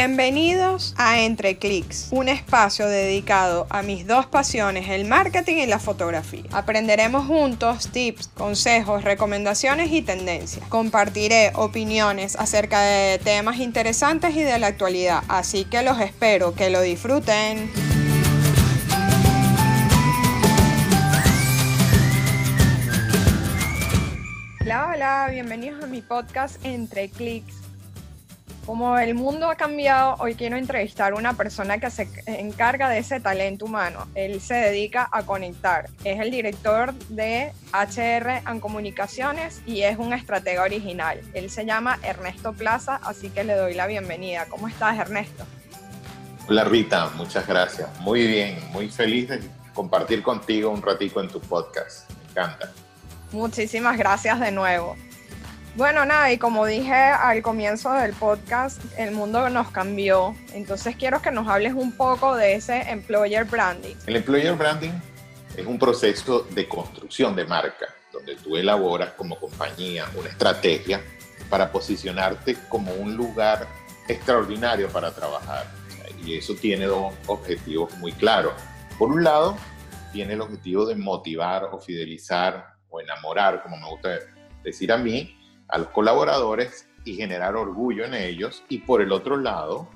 Bienvenidos a Entre Clics, un espacio dedicado a mis dos pasiones, el marketing y la fotografía. Aprenderemos juntos tips, consejos, recomendaciones y tendencias. Compartiré opiniones acerca de temas interesantes y de la actualidad, así que los espero que lo disfruten. Hola, hola, bienvenidos a mi podcast Entre Clics como el mundo ha cambiado, hoy quiero entrevistar a una persona que se encarga de ese talento humano. Él se dedica a conectar. Es el director de HR en Comunicaciones y es un estratega original. Él se llama Ernesto Plaza, así que le doy la bienvenida. ¿Cómo estás, Ernesto? Hola, Rita. Muchas gracias. Muy bien, muy feliz de compartir contigo un ratico en tu podcast. Me encanta. Muchísimas gracias de nuevo. Bueno, nada, y como dije al comienzo del podcast, el mundo nos cambió. Entonces quiero que nos hables un poco de ese employer branding. El employer branding es un proceso de construcción de marca, donde tú elaboras como compañía una estrategia para posicionarte como un lugar extraordinario para trabajar. Y eso tiene dos objetivos muy claros. Por un lado, tiene el objetivo de motivar o fidelizar o enamorar, como me gusta decir a mí, a los colaboradores y generar orgullo en ellos y por el otro lado,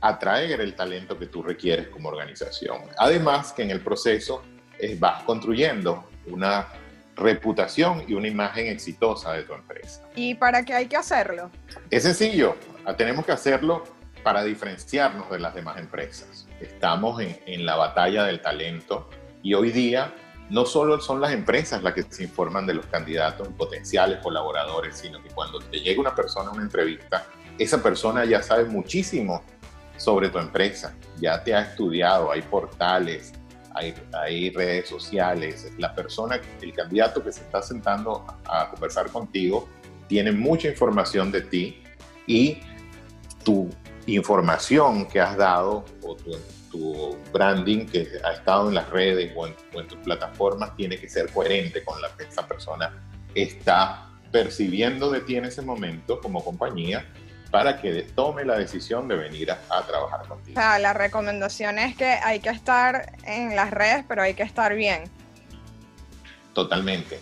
atraer el talento que tú requieres como organización. Además que en el proceso es, vas construyendo una reputación y una imagen exitosa de tu empresa. ¿Y para qué hay que hacerlo? Es sencillo, tenemos que hacerlo para diferenciarnos de las demás empresas. Estamos en, en la batalla del talento y hoy día no solo son las empresas las que se informan de los candidatos potenciales colaboradores, sino que cuando te llega una persona a una entrevista, esa persona ya sabe muchísimo sobre tu empresa, ya te ha estudiado, hay portales, hay, hay redes sociales, la persona, el candidato que se está sentando a conversar contigo, tiene mucha información de ti y tu información que has dado o tu tu branding que ha estado en las redes o en, tus plataformas tiene que ser coherente con lo que esa persona está percibiendo de ti en ese momento como compañía para que tome la decisión de venir a, trabajar contigo. O sea, la recomendación es que hay que estar en las redes, pero hay que estar bien. Totalmente.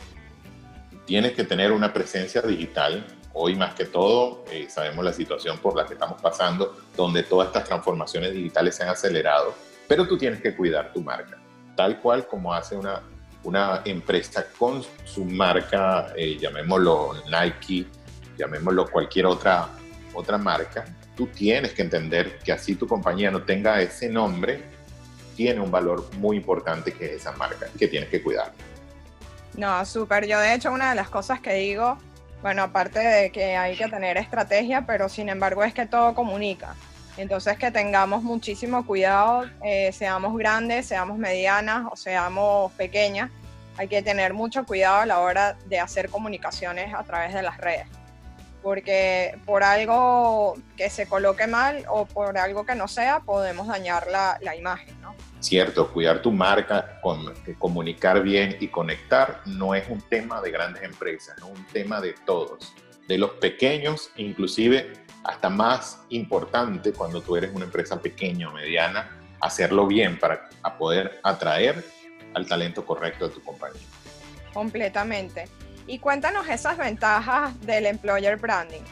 Tienes que tener una presencia digital Hoy más que todo eh, sabemos la situación por la que estamos pasando, donde todas estas transformaciones digitales se han acelerado, pero tú tienes que cuidar tu marca, tal cual como hace una, una empresa con su marca, eh, llamémoslo Nike, llamémoslo cualquier otra, otra marca, tú tienes que entender que así tu compañía no tenga ese nombre, tiene un valor muy importante que es esa marca, que tienes que cuidar. No, súper. Yo de hecho una de las cosas que digo bueno, aparte de que hay que tener estrategia, pero sin embargo es que todo comunica. Entonces que tengamos muchísimo cuidado, eh, seamos grandes, seamos medianas o seamos pequeñas, hay que tener mucho cuidado a la hora de hacer comunicaciones a través de las redes. Porque por algo que se coloque mal o por algo que no sea, podemos dañar la, la imagen, ¿no? Cierto, cuidar tu marca, con, comunicar bien y conectar no es un tema de grandes empresas, es un tema de todos, de los pequeños, inclusive hasta más importante cuando tú eres una empresa pequeña o mediana, hacerlo bien para poder atraer al talento correcto de tu compañía. Completamente. Y cuéntanos esas ventajas del employer branding.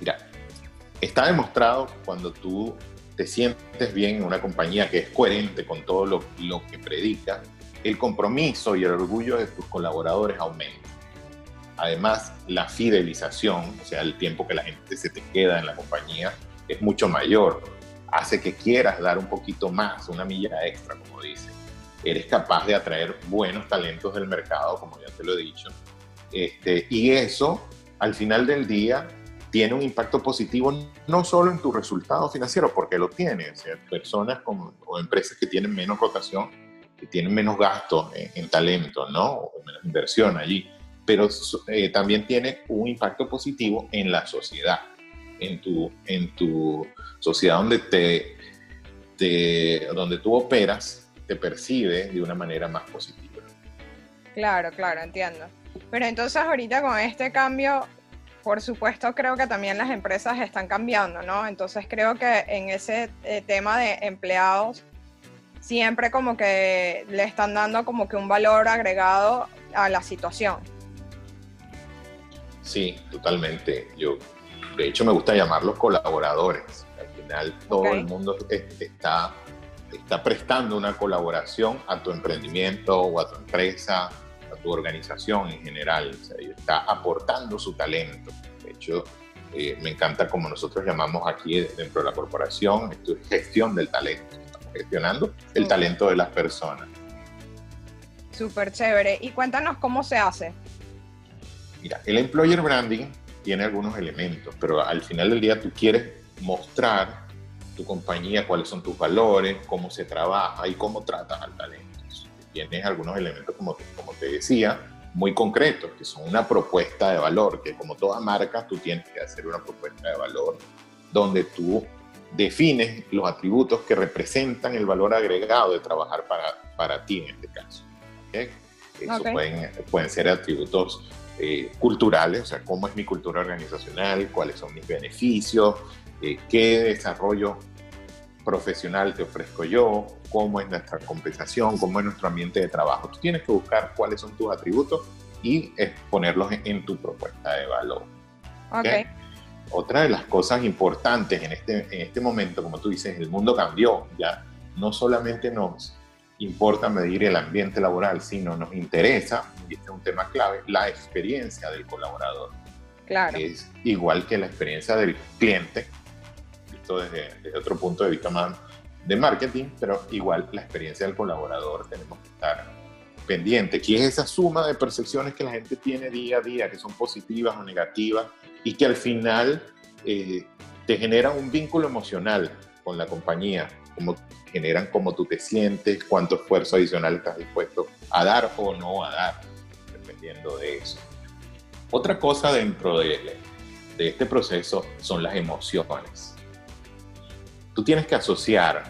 Mira, está demostrado cuando tú te sientes bien en una compañía que es coherente con todo lo, que predica, el compromiso y el orgullo de tus colaboradores aumenta. Además, la fidelización, o sea, el tiempo que la gente se te queda en la compañía, es mucho mayor. Hace que quieras dar un poquito más, una milla extra, como dice. Eres capaz de atraer buenos talentos del mercado, como ya te lo he dicho. Este, y eso, al final del día, tiene un impacto positivo no solo en tu resultado financiero, porque lo tiene, o sea, personas o empresas que tienen menos rotación, que tienen menos gasto en, talento, ¿no? O menos inversión allí, pero eh, también tiene un impacto positivo en la sociedad, en tu, en tu sociedad donde, te, te, donde tú operas, te percibe de una manera más positiva. Claro, claro, entiendo. Pero entonces ahorita con este cambio por supuesto, creo que también las empresas están cambiando, ¿no? Entonces creo que en ese eh, tema de empleados, siempre como que le están dando como que un valor agregado a la situación. Sí, totalmente. Yo, de hecho, me gusta llamarlos colaboradores. Al final, todo el mundo está, está prestando una colaboración a tu emprendimiento o a tu empresa tu organización en general, o sea, está aportando su talento. De hecho, eh, me encanta como nosotros llamamos aquí dentro de la corporación, esto es gestión del talento, estamos gestionando el talento de las personas. Súper chévere. Y cuéntanos cómo se hace. Mira, el employer branding tiene algunos elementos, pero al final del día tú quieres mostrar tu compañía, cuáles son tus valores, cómo se trabaja y cómo tratas al talento tienes algunos elementos, como, como te decía, muy concretos, que son una propuesta de valor, que como toda marca tú tienes que hacer una propuesta de valor donde tú defines los atributos que representan el valor agregado de trabajar para, para ti en este caso. Eso pueden, pueden ser atributos eh, culturales, o sea, cómo es mi cultura organizacional, cuáles son mis beneficios, eh, qué desarrollo profesional te ofrezco yo, cómo es nuestra compensación, cómo es nuestro ambiente de trabajo. Tú tienes que buscar cuáles son tus atributos y ponerlos en, tu propuesta de valor. Okay. Otra de las cosas importantes en este, en este momento, como tú dices, el mundo cambió. Ya no solamente nos importa medir el ambiente laboral, sino nos interesa, y este es un tema clave, la experiencia del colaborador. Claro. Es igual que la experiencia del cliente, desde, otro punto de vista más de marketing, pero igual la experiencia del colaborador tenemos que estar pendiente, que es esa suma de percepciones que la gente tiene día a día, que son positivas o negativas, y que al final eh, te generan un vínculo emocional con la compañía, como generan cómo tú te sientes, cuánto esfuerzo adicional estás dispuesto a dar o no a dar, dependiendo de eso. Otra cosa dentro de, de este proceso son las emociones tú tienes que asociar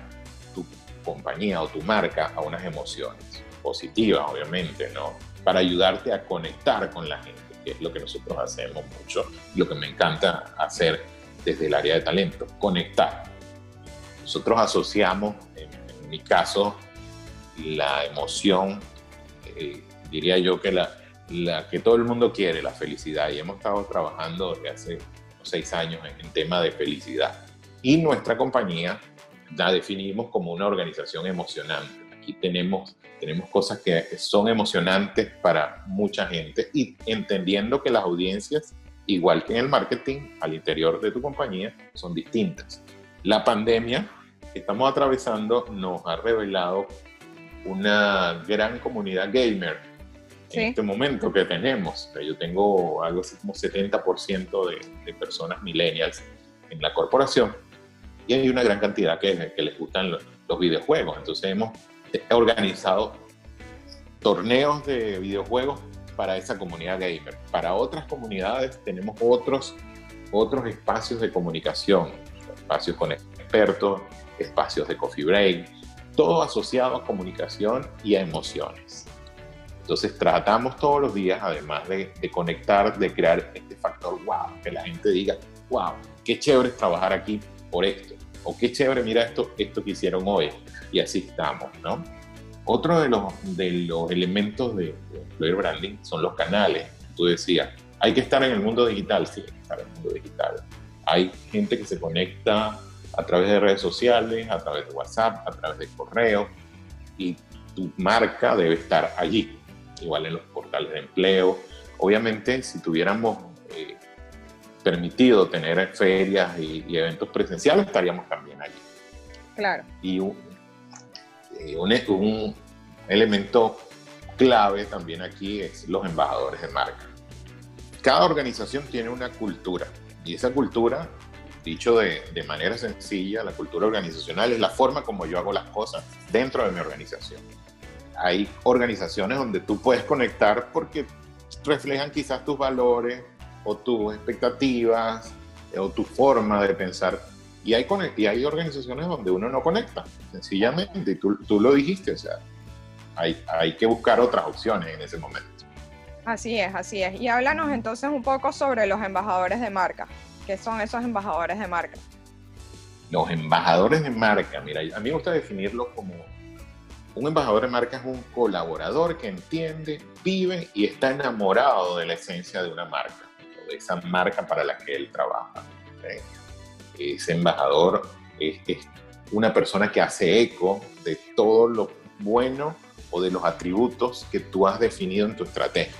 tu compañía o tu marca a unas emociones positivas, obviamente, ¿no? Para ayudarte a conectar con la gente, que es lo que nosotros hacemos mucho, lo que me encanta hacer desde el área de talento, conectar. Nosotros asociamos, en, mi caso, la emoción, eh, diría yo que la, la, que todo el mundo quiere, la felicidad, y hemos estado trabajando desde hace seis años en, en tema de felicidad y nuestra compañía la definimos como una organización emocionante. Aquí tenemos, tenemos cosas que son emocionantes para mucha gente y entendiendo que las audiencias, igual que en el marketing, al interior de tu compañía, son distintas. La pandemia que estamos atravesando nos ha revelado una gran comunidad gamer en este momento que tenemos. Yo tengo algo así como 70% de, de personas millennials en la corporación y hay una gran cantidad que, que les gustan los, videojuegos. Entonces hemos organizado torneos de videojuegos para esa comunidad gamer. Para otras comunidades tenemos otros, otros espacios de comunicación, espacios con expertos, espacios de coffee break, todo asociado a comunicación y a emociones. Entonces tratamos todos los días, además de, de, conectar, de crear este factor wow, que la gente diga, wow, qué chévere es trabajar aquí por esto o qué chévere, mira esto, esto que hicieron hoy, y así estamos, ¿no? Otro de los, de los elementos de, employer branding son los canales. Tú decías, hay que estar en el mundo digital, sí, hay que estar en el mundo digital. Hay gente que se conecta a través de redes sociales, a través de WhatsApp, a través de correo, y tu marca debe estar allí, igual en los portales de empleo. Obviamente, si tuviéramos permitido tener ferias y, eventos presenciales, estaríamos también allí. Claro. Y un, un, elemento clave también aquí es los embajadores de marca. Cada organización tiene una cultura y esa cultura, dicho de, de, manera sencilla, la cultura organizacional es la forma como yo hago las cosas dentro de mi organización. Hay organizaciones donde tú puedes conectar porque reflejan quizás tus valores, o tus expectativas o tu forma de pensar. Y hay, y hay organizaciones donde uno no conecta, sencillamente, y tú, tú lo dijiste, o sea, hay, hay que buscar otras opciones en ese momento. Así es, así es. Y háblanos entonces un poco sobre los embajadores de marca. ¿Qué son esos embajadores de marca? Los embajadores de marca, mira, a mí me gusta definirlo como un embajador de marca es un colaborador que entiende, vive y está enamorado de la esencia de una marca, esa marca para la que él trabaja. Ese embajador es, es, una persona que hace eco de todo lo bueno o de los atributos que tú has definido en tu estrategia.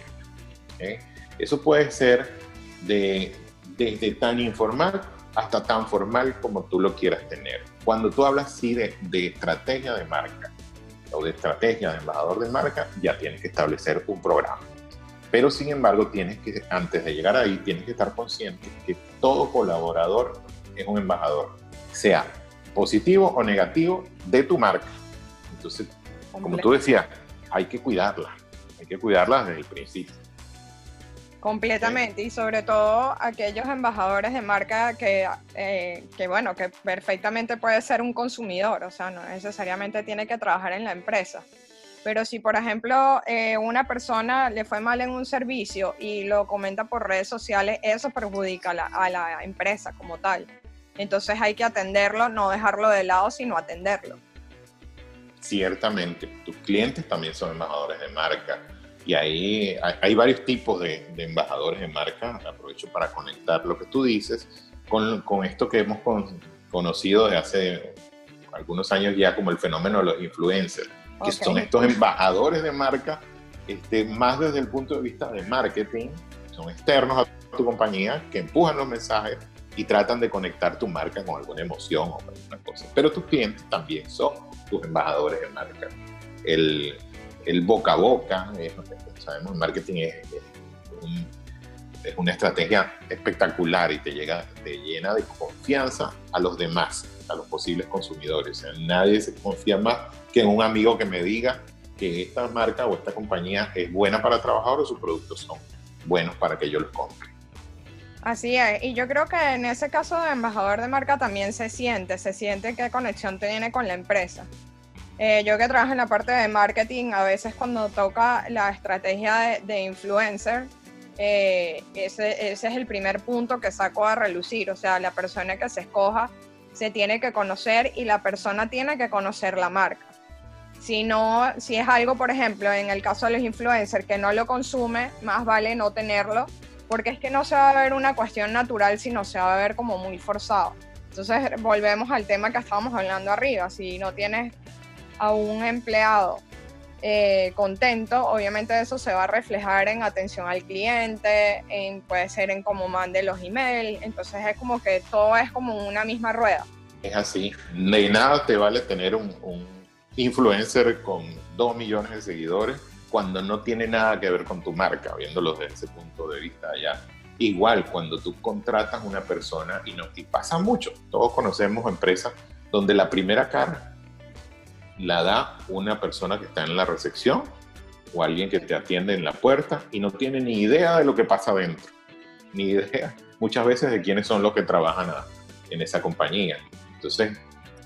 Eso puede ser de, desde tan informal hasta tan formal como tú lo quieras tener. Cuando tú hablas sí de, de estrategia de marca o de estrategia de embajador de marca, ya tienes que establecer un programa. Pero sin embargo, tienes que, antes de llegar ahí, tienes que estar consciente que todo colaborador es un embajador, sea positivo o negativo de tu marca. Entonces, como tú decías, hay que cuidarla, hay que cuidarla desde el principio. Completamente, y sobre todo aquellos embajadores de marca que, eh, que, bueno, que perfectamente puede ser un consumidor, o sea, no necesariamente tiene que trabajar en la empresa. Pero si, por ejemplo, eh, una persona le fue mal en un servicio y lo comenta por redes sociales, eso perjudica a la, a la empresa como tal. Entonces hay que atenderlo, no dejarlo de lado, sino atenderlo. Ciertamente, tus clientes también son embajadores de marca y ahí hay, varios tipos de, embajadores de marca. Aprovecho para conectar lo que tú dices con, con esto que hemos conocido desde hace algunos años ya como el fenómeno de los influencers, que son estos embajadores de marca, este, más desde el punto de vista de marketing, son externos a tu compañía, que empujan los mensajes y tratan de conectar tu marca con alguna emoción o alguna cosa. Pero tus clientes también son tus embajadores de marca. El, el boca a boca, sabemos, el marketing es, es, una estrategia espectacular y te, llega, te llena de confianza a los demás, a los posibles consumidores. nadie se confía más que en un amigo que me diga que esta marca o esta compañía es buena para trabajar o sus productos son buenos para que yo los compre. Así es, y yo creo que en ese caso de embajador de marca también se siente, se siente qué conexión tiene con la empresa. Eh, yo que trabajo en la parte de marketing, a veces cuando toca la estrategia de, influencer, eh, ese, ese, es el primer punto que saco a relucir. O sea, la persona que se escoja se tiene que conocer y la persona tiene que conocer la marca. Si no, si es algo, por ejemplo, en el caso de los influencers que no lo consume, más vale no tenerlo, porque es que no se va a ver una cuestión natural, sino se va a ver como muy forzado. Entonces volvemos al tema que estábamos hablando arriba. Si no tienes a un empleado eh, contento, obviamente eso se va a reflejar en atención al cliente, en, puede ser en cómo mande los emails, entonces es como que todo es como una misma rueda. Es así, de nada te vale tener un, un influencer con dos millones de seguidores cuando no tiene nada que ver con tu marca, viéndolo desde ese punto de vista ya. Igual, cuando tú contratas una persona, y, no, y pasa mucho, todos conocemos empresas donde la primera cara la da una persona que está en la recepción o alguien que te atiende en la puerta y no tiene ni idea de lo que pasa adentro, ni idea muchas veces de quiénes son los que trabajan en esa compañía. Entonces,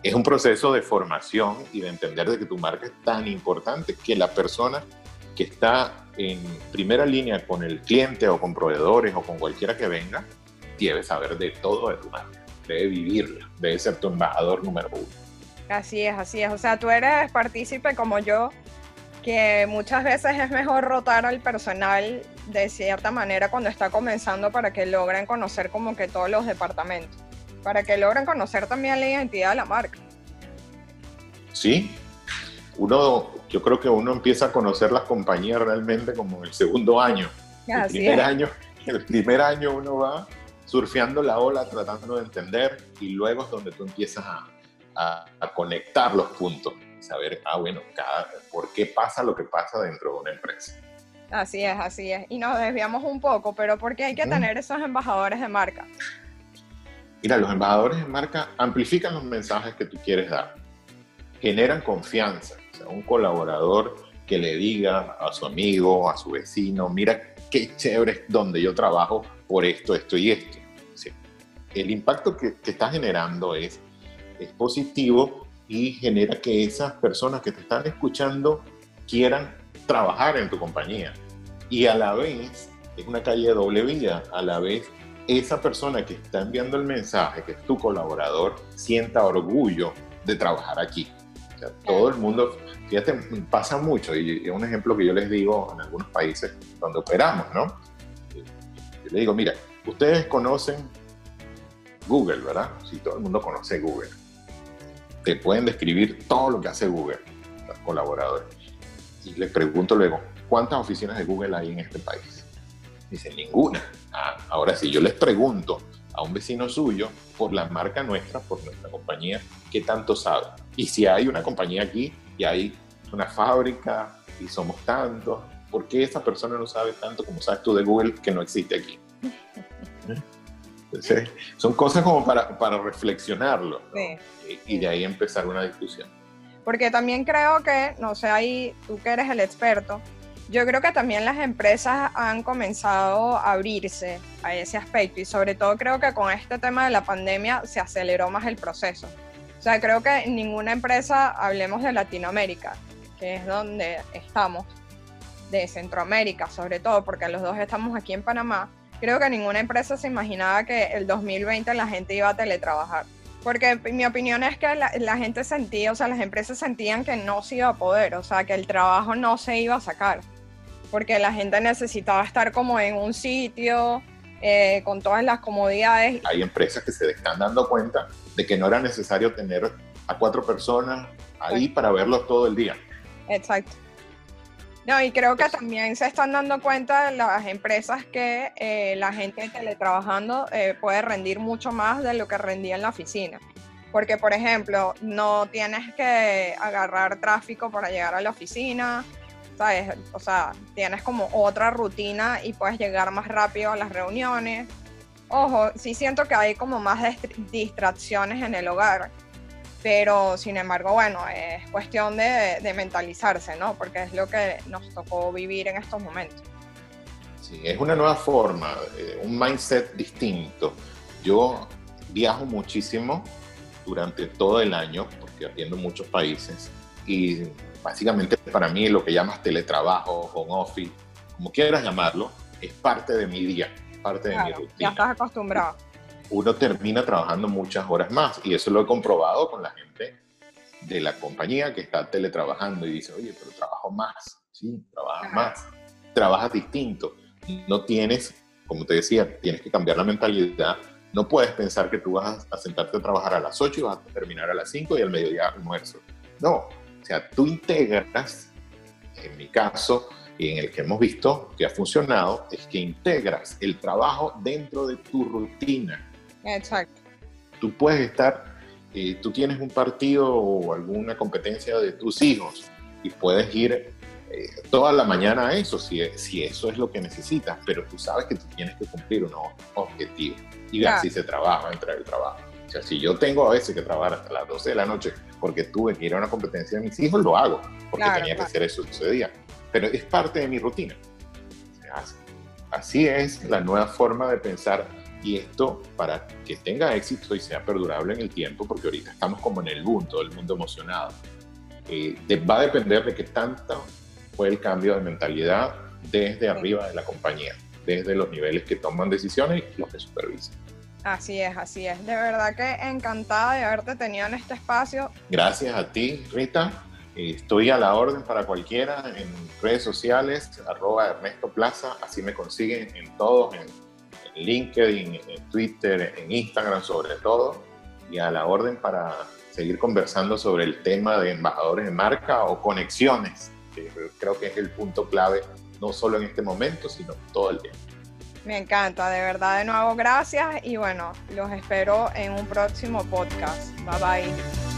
es un proceso de formación y de entender de que tu marca es tan importante que la persona que está en primera línea con el cliente o con proveedores o con cualquiera que venga, debe saber de todo de tu marca, debe vivirla, debe ser tu embajador número uno. Así es, así es. O sea, tú eres partícipe como yo, que muchas veces es mejor rotar al personal de cierta manera cuando está comenzando para que logren conocer como que todos los departamentos, para que logren conocer también la identidad de la marca. Sí, uno, yo creo que uno empieza a conocer las compañías realmente como el segundo año. el primer año, el primer año uno va surfeando la ola, tratando de entender, y luego es donde tú empiezas a, a, conectar los puntos, saber, ah, bueno, cada, por qué pasa lo que pasa dentro de una empresa. Así es, así es. Y nos desviamos un poco, pero ¿por qué hay que tener esos embajadores de marca? Mira, los embajadores de marca amplifican los mensajes que tú quieres dar, generan confianza. O sea, un colaborador que le diga a su amigo, a su vecino, mira qué chévere es donde yo trabajo por esto, esto y esto. el impacto que, que está generando es es positivo y genera que esas personas que te están escuchando quieran trabajar en tu compañía. Y a la vez, es una calle de doble vía, a la vez esa persona que está enviando el mensaje, que es tu colaborador, sienta orgullo de trabajar aquí. O sea, todo el mundo, fíjate, pasa mucho, y es un ejemplo que yo les digo en algunos países donde operamos, ¿no? Yo les digo, mira, ustedes conocen Google, ¿verdad? Si todo el mundo conoce Google. Te pueden describir todo lo que hace Google, los colaboradores. Y les pregunto luego, ¿cuántas oficinas de Google hay en este país? Dicen, ninguna. Ah, ahora sí, yo les pregunto a un vecino suyo por la marca nuestra, por nuestra compañía, ¿qué tanto sabe? Y si hay una compañía aquí y hay una fábrica y somos tantos, ¿por qué esa persona no sabe tanto como sabes tú de Google que no existe aquí? son cosas como para, para reflexionarlo y, de ahí empezar una discusión. Porque también creo que, no sé, ahí tú que eres el experto, yo creo que también las empresas han comenzado a abrirse a ese aspecto y sobre todo creo que con este tema de la pandemia se aceleró más el proceso. O sea, creo que ninguna empresa, hablemos de Latinoamérica, que es donde estamos, de Centroamérica sobre todo, porque los dos estamos aquí en Panamá, creo que ninguna empresa se imaginaba que el 2020 la gente iba a teletrabajar. Porque mi opinión es que la, la, gente sentía, o sea, las empresas sentían que no se iba a poder, o sea, que el trabajo no se iba a sacar. Porque la gente necesitaba estar como en un sitio, eh, con todas las comodidades. Hay empresas que se están dando cuenta de que no era necesario tener a cuatro personas ahí para verlos todo el día. Exacto. No, y creo que también se están dando cuenta las empresas que eh, la gente teletrabajando eh, puede rendir mucho más de lo que rendía en la oficina. Porque, por ejemplo, no tienes que agarrar tráfico para llegar a la oficina, ¿sabes? O sea, tienes como otra rutina y puedes llegar más rápido a las reuniones. Ojo, sí siento que hay como más distracciones en el hogar pero sin embargo, bueno, es cuestión de, mentalizarse, ¿no? Porque es lo que nos tocó vivir en estos momentos. Sí, es una nueva forma, eh, un mindset distinto. Yo viajo muchísimo durante todo el año, porque atiendo muchos países, y básicamente para mí lo que llamas teletrabajo, home office, como quieras llamarlo, es parte de mi día, parte de mi rutina. Ya estás acostumbrado uno termina trabajando muchas horas más. Y eso lo he comprobado con la gente de la compañía que está teletrabajando y dice, oye, pero trabajo más. Sí, trabajas más. Trabajas distinto. No tienes, como te decía, tienes que cambiar la mentalidad. No puedes pensar que tú vas a sentarte a trabajar a las 8 y vas a terminar a las 5 y al mediodía almuerzo. No, o sea, tú integras, en mi caso, y en el que hemos visto que ha funcionado, es que integras el trabajo dentro de tu rutina. Exacto. Tú puedes estar, eh, tú tienes un partido o alguna competencia de tus hijos y puedes ir eh, toda la mañana a eso, si, si eso es lo que necesitas, pero tú sabes que tú tienes que cumplir unos objetivos y así se trabaja entre el trabajo. O sea, si yo tengo a veces que trabajar hasta las 12 de la noche porque tuve que ir a una competencia de mis hijos, lo hago, porque tenía que hacer eso ese día. Pero es parte de mi rutina. Así es la nueva forma de pensar y esto para que tenga éxito y sea perdurable en el tiempo, porque ahorita estamos como en el boom, todo el mundo emocionado, eh, va a depender de qué tanto fue el cambio de mentalidad desde arriba de la compañía, desde los niveles que toman decisiones y los que supervisan. Así es, así es. De verdad que encantada de haberte tenido en este espacio. Gracias a ti, Rita. Estoy a la orden para cualquiera en redes sociales, arroba Ernesto Plaza, así me consiguen en todos, en en LinkedIn, en Twitter, en Instagram sobre todo, y a la orden para seguir conversando sobre el tema de embajadores de marca o conexiones, que creo que es el punto clave, no solo en este momento, sino todo el tiempo. Me encanta, de verdad, de nuevo, gracias y bueno, los espero en un próximo podcast. Bye bye.